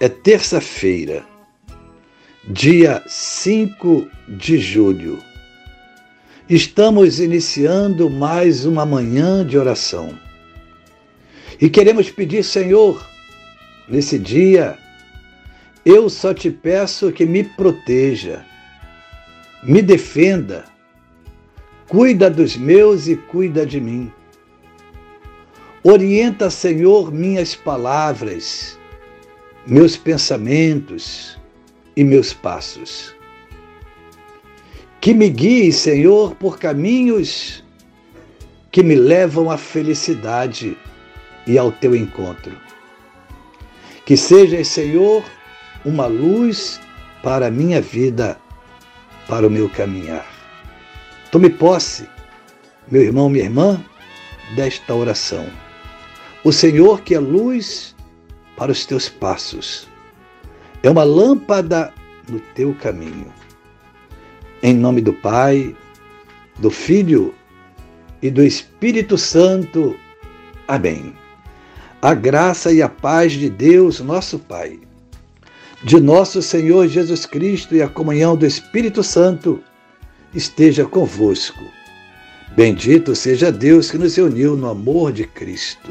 é terça-feira, dia 5 de julho. Estamos iniciando mais uma manhã de oração. E queremos pedir, Senhor, nesse dia, eu só te peço que me proteja, me defenda, cuida dos meus e cuida de mim. Orienta, Senhor, minhas palavras meus pensamentos e meus passos. Que me guie, Senhor, por caminhos que me levam à felicidade e ao teu encontro. Que sejas, Senhor, uma luz para a minha vida, para o meu caminhar. Tome posse, meu irmão, minha irmã, desta oração. O Senhor que é luz para os teus passos. É uma lâmpada no teu caminho. Em nome do Pai, do Filho e do Espírito Santo. Amém. A graça e a paz de Deus, nosso Pai, de nosso Senhor Jesus Cristo e a comunhão do Espírito Santo esteja convosco. Bendito seja Deus que nos uniu no amor de Cristo.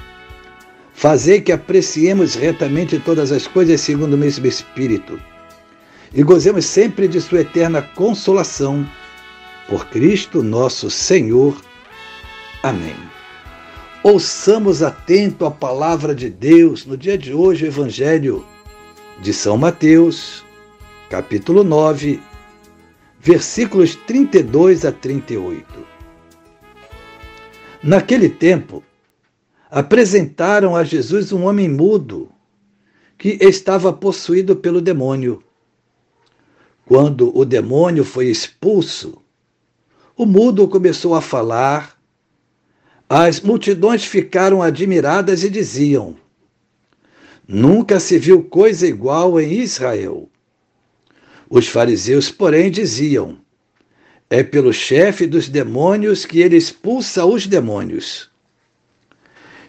Fazei que apreciemos retamente todas as coisas segundo o mesmo Espírito e gozemos sempre de Sua eterna consolação. Por Cristo nosso Senhor. Amém. Ouçamos atento a palavra de Deus no dia de hoje, o Evangelho de São Mateus, capítulo 9, versículos 32 a 38. Naquele tempo, apresentaram a Jesus um homem mudo que estava possuído pelo demônio. Quando o demônio foi expulso, o mudo começou a falar. As multidões ficaram admiradas e diziam: Nunca se viu coisa igual em Israel. Os fariseus, porém, diziam: É pelo chefe dos demônios que ele expulsa os demônios.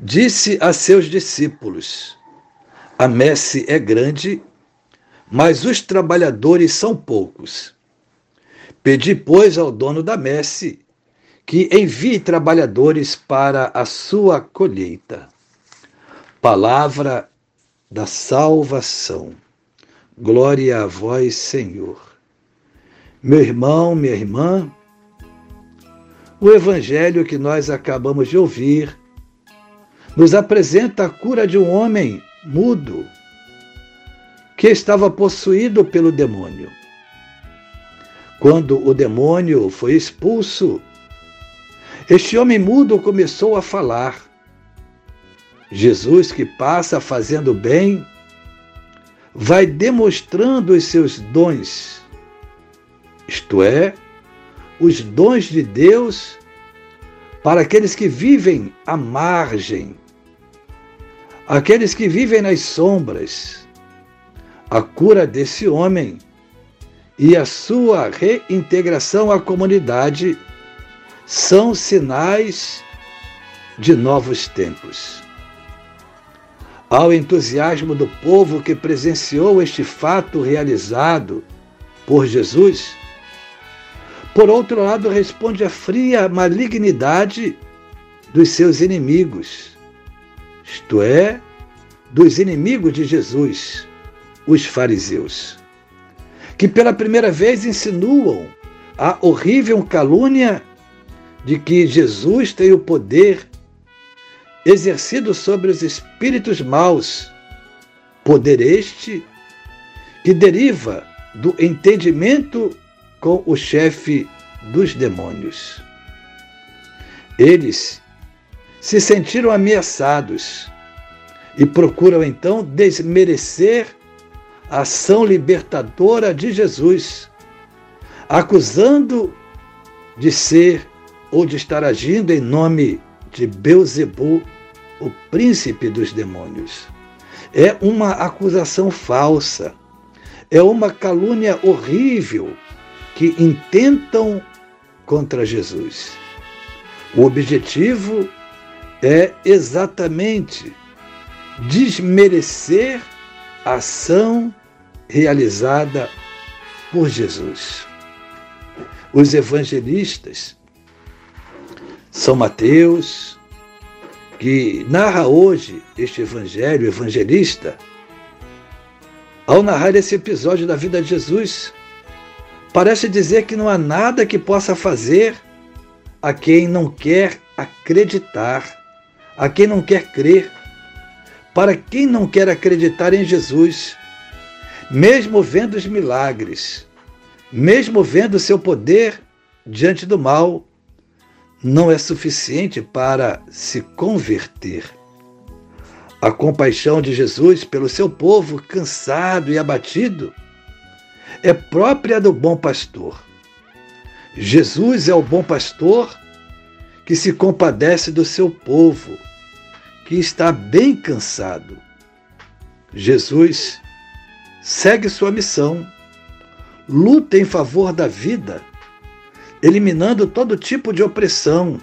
Disse a seus discípulos: A messe é grande, mas os trabalhadores são poucos. Pedi, pois, ao dono da messe que envie trabalhadores para a sua colheita. Palavra da salvação. Glória a vós, Senhor. Meu irmão, minha irmã, o evangelho que nós acabamos de ouvir nos apresenta a cura de um homem mudo que estava possuído pelo demônio. Quando o demônio foi expulso, este homem mudo começou a falar. Jesus, que passa fazendo bem, vai demonstrando os seus dons, isto é, os dons de Deus para aqueles que vivem à margem aqueles que vivem nas sombras. A cura desse homem e a sua reintegração à comunidade são sinais de novos tempos. Ao entusiasmo do povo que presenciou este fato realizado por Jesus, por outro lado, responde a fria malignidade dos seus inimigos, isto é, dos inimigos de Jesus, os fariseus, que pela primeira vez insinuam a horrível calúnia de que Jesus tem o poder exercido sobre os espíritos maus, poder este que deriva do entendimento com o chefe dos demônios. Eles se sentiram ameaçados e procuram então desmerecer a ação libertadora de Jesus, acusando de ser ou de estar agindo em nome de Beuzebu, o príncipe dos demônios. É uma acusação falsa, é uma calúnia horrível que intentam contra Jesus. O objetivo é exatamente desmerecer a ação realizada por Jesus. Os evangelistas são Mateus, que narra hoje este evangelho, evangelista, ao narrar esse episódio da vida de Jesus, parece dizer que não há nada que possa fazer a quem não quer acreditar, a quem não quer crer. Para quem não quer acreditar em Jesus, mesmo vendo os milagres, mesmo vendo seu poder diante do mal, não é suficiente para se converter. A compaixão de Jesus pelo seu povo cansado e abatido é própria do bom pastor. Jesus é o bom pastor que se compadece do seu povo, que está bem cansado. Jesus segue sua missão, luta em favor da vida eliminando todo tipo de opressão,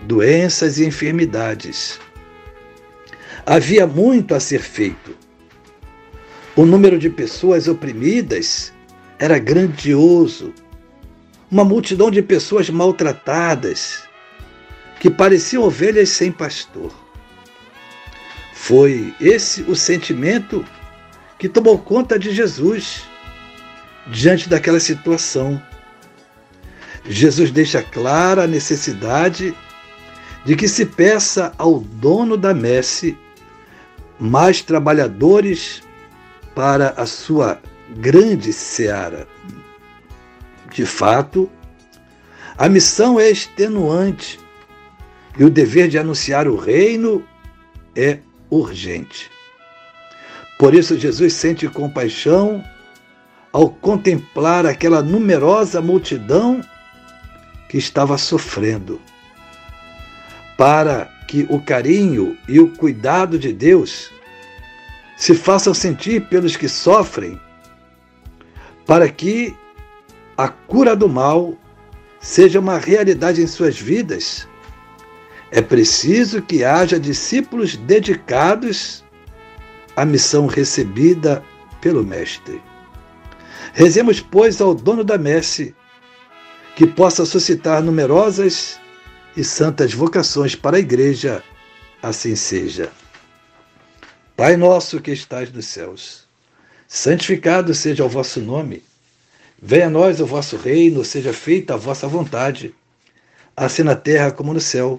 doenças e enfermidades. Havia muito a ser feito. O número de pessoas oprimidas era grandioso. Uma multidão de pessoas maltratadas, que pareciam ovelhas sem pastor. Foi esse o sentimento que tomou conta de Jesus diante daquela situação. Jesus deixa clara a necessidade de que se peça ao dono da messe mais trabalhadores para a sua grande seara. De fato, a missão é extenuante e o dever de anunciar o reino é urgente. Por isso, Jesus sente compaixão ao contemplar aquela numerosa multidão que estava sofrendo. Para que o carinho e o cuidado de Deus se façam sentir pelos que sofrem, para que a cura do mal seja uma realidade em suas vidas, é preciso que haja discípulos dedicados à missão recebida pelo Mestre. Rezemos, pois, ao dono da messe que possa suscitar numerosas e santas vocações para a Igreja, assim seja. Pai nosso que estais nos céus, santificado seja o vosso nome. Venha a nós o vosso reino, seja feita a vossa vontade, assim na terra como no céu.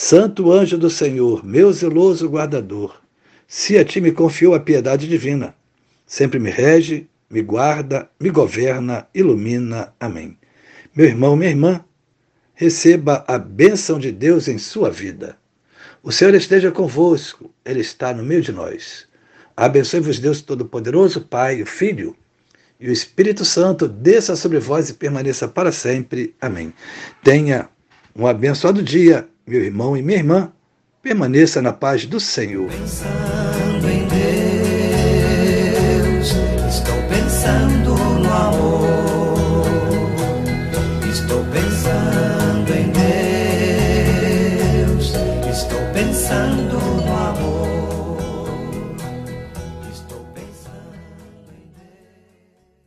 Santo anjo do Senhor, meu zeloso guardador, se a ti me confiou a piedade divina, sempre me rege, me guarda, me governa, ilumina. Amém. Meu irmão, minha irmã, receba a bênção de Deus em sua vida. O Senhor esteja convosco, Ele está no meio de nós. Abençoe-vos, Deus Todo-Poderoso, Pai, o Filho e o Espírito Santo, desça sobre vós e permaneça para sempre. Amém. Tenha um abençoado dia, meu irmão e minha irmã. Permaneça na paz do Senhor.